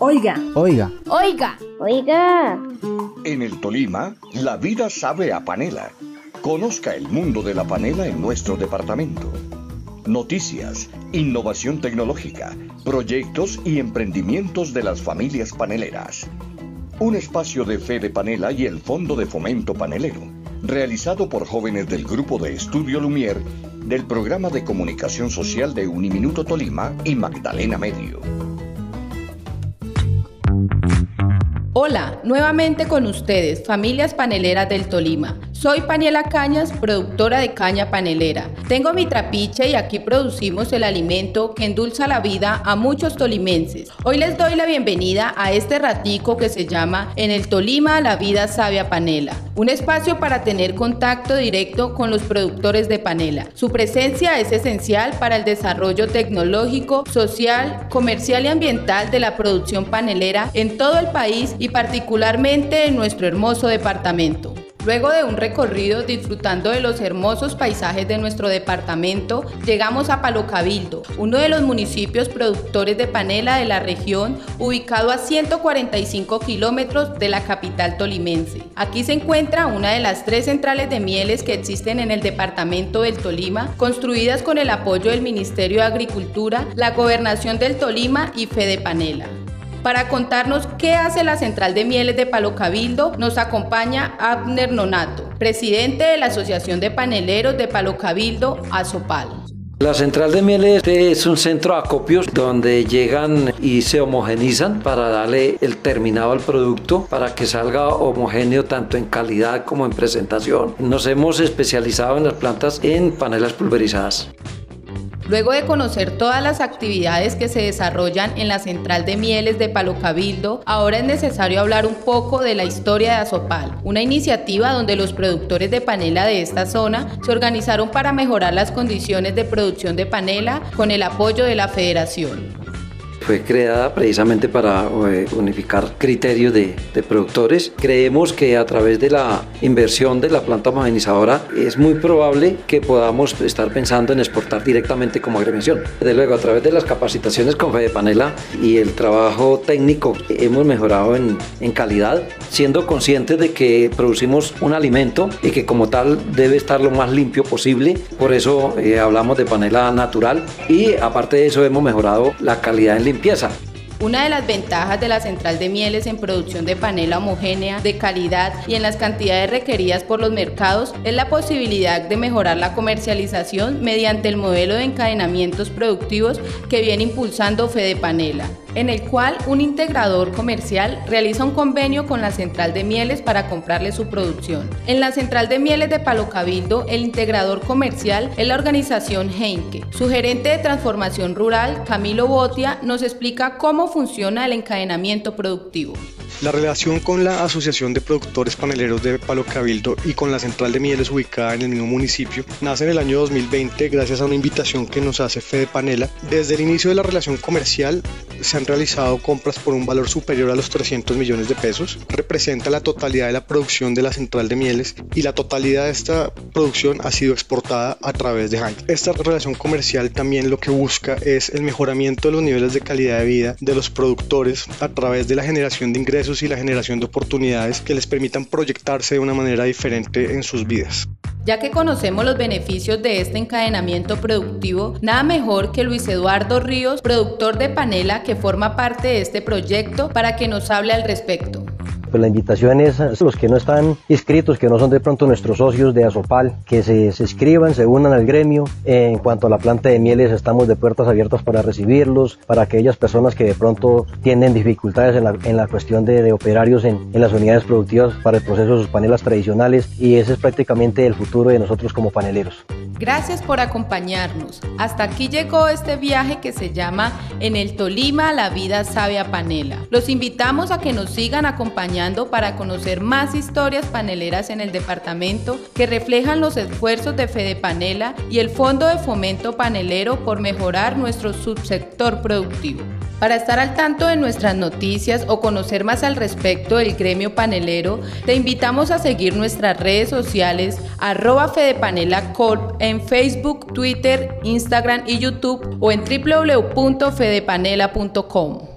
Oiga. Oiga. Oiga. Oiga. En el Tolima, la vida sabe a panela. Conozca el mundo de la panela en nuestro departamento. Noticias, innovación tecnológica, proyectos y emprendimientos de las familias paneleras. Un espacio de fe de panela y el Fondo de Fomento Panelero, realizado por jóvenes del Grupo de Estudio Lumier del Programa de Comunicación Social de Uniminuto Tolima y Magdalena Medio. Hola, nuevamente con ustedes, familias paneleras del Tolima. Soy Paniela Cañas, productora de caña panelera. Tengo mi trapiche y aquí producimos el alimento que endulza la vida a muchos tolimenses. Hoy les doy la bienvenida a este ratico que se llama En el Tolima la vida sabe panela, un espacio para tener contacto directo con los productores de panela. Su presencia es esencial para el desarrollo tecnológico, social, comercial y ambiental de la producción panelera en todo el país y particularmente en nuestro hermoso departamento. Luego de un recorrido disfrutando de los hermosos paisajes de nuestro departamento, llegamos a Palo Cabildo, uno de los municipios productores de panela de la región, ubicado a 145 kilómetros de la capital tolimense. Aquí se encuentra una de las tres centrales de mieles que existen en el departamento del Tolima, construidas con el apoyo del Ministerio de Agricultura, la Gobernación del Tolima y Fede Panela. Para contarnos qué hace la Central de Mieles de Palo Cabildo, nos acompaña Abner Nonato, presidente de la Asociación de Paneleros de Palo Cabildo, Azopal. La central de mieles es un centro de acopios donde llegan y se homogenizan para darle el terminado al producto para que salga homogéneo tanto en calidad como en presentación. Nos hemos especializado en las plantas en panelas pulverizadas. Luego de conocer todas las actividades que se desarrollan en la central de mieles de Palo Cabildo, ahora es necesario hablar un poco de la historia de Azopal, una iniciativa donde los productores de panela de esta zona se organizaron para mejorar las condiciones de producción de panela con el apoyo de la federación fue creada precisamente para eh, unificar criterios de, productores. Creemos que a través de la inversión de la planta homogenizadora es muy probable que podamos estar pensando en exportar directamente como agremiación. Desde luego, a través de las capacitaciones con Fede Panela y el trabajo técnico hemos mejorado en, en calidad, siendo conscientes de que producimos un alimento y que como tal debe estar lo más limpio posible. Por eso eh, hablamos de panela natural y aparte de eso hemos mejorado la calidad en limpieza. Una de las ventajas de la central de mieles en producción de panela homogénea, de calidad y en las cantidades requeridas por los mercados es la posibilidad de mejorar la comercialización mediante el modelo de encadenamientos productivos que viene impulsando Fede Panela en el cual un integrador comercial realiza un convenio con la central de mieles para comprarle su producción. En la central de mieles de Palo Cabildo, el integrador comercial es la organización Heinke. Su gerente de transformación rural, Camilo Botia, nos explica cómo funciona el encadenamiento productivo. La relación con la Asociación de Productores Paneleros de Palo Cabildo y con la central de mieles ubicada en el mismo municipio nace en el año 2020 gracias a una invitación que nos hace Fede Panela. Desde el inicio de la relación comercial se han realizado compras por un valor superior a los 300 millones de pesos. Representa la totalidad de la producción de la central de mieles y la totalidad de esta producción ha sido exportada a través de Heinz. Esta relación comercial también lo que busca es el mejoramiento de los niveles de calidad de vida de los productores a través de la generación de y la generación de oportunidades que les permitan proyectarse de una manera diferente en sus vidas. Ya que conocemos los beneficios de este encadenamiento productivo, nada mejor que Luis Eduardo Ríos, productor de Panela, que forma parte de este proyecto, para que nos hable al respecto. Pues la invitación es a los que no están inscritos, que no son de pronto nuestros socios de Azopal, que se, se inscriban, se unan al gremio. En cuanto a la planta de mieles, estamos de puertas abiertas para recibirlos, para aquellas personas que de pronto tienen dificultades en la, en la cuestión de, de operarios en, en, las unidades productivas para el proceso de sus panelas tradicionales y ese es prácticamente el futuro de nosotros como paneleros. Gracias por acompañarnos. Hasta aquí llegó este viaje que se llama En el Tolima la vida sabe a panela. Los invitamos a que nos sigan acompañando para conocer más historias paneleras en el departamento que reflejan los esfuerzos de Fede Panela y el Fondo de Fomento Panelero por mejorar nuestro subsector productivo. Para estar al tanto de nuestras noticias o conocer más al respecto del gremio panelero, te invitamos a seguir nuestras redes sociales arroba fedepanelacorp en Facebook, Twitter, Instagram y YouTube o en www.fedepanela.com.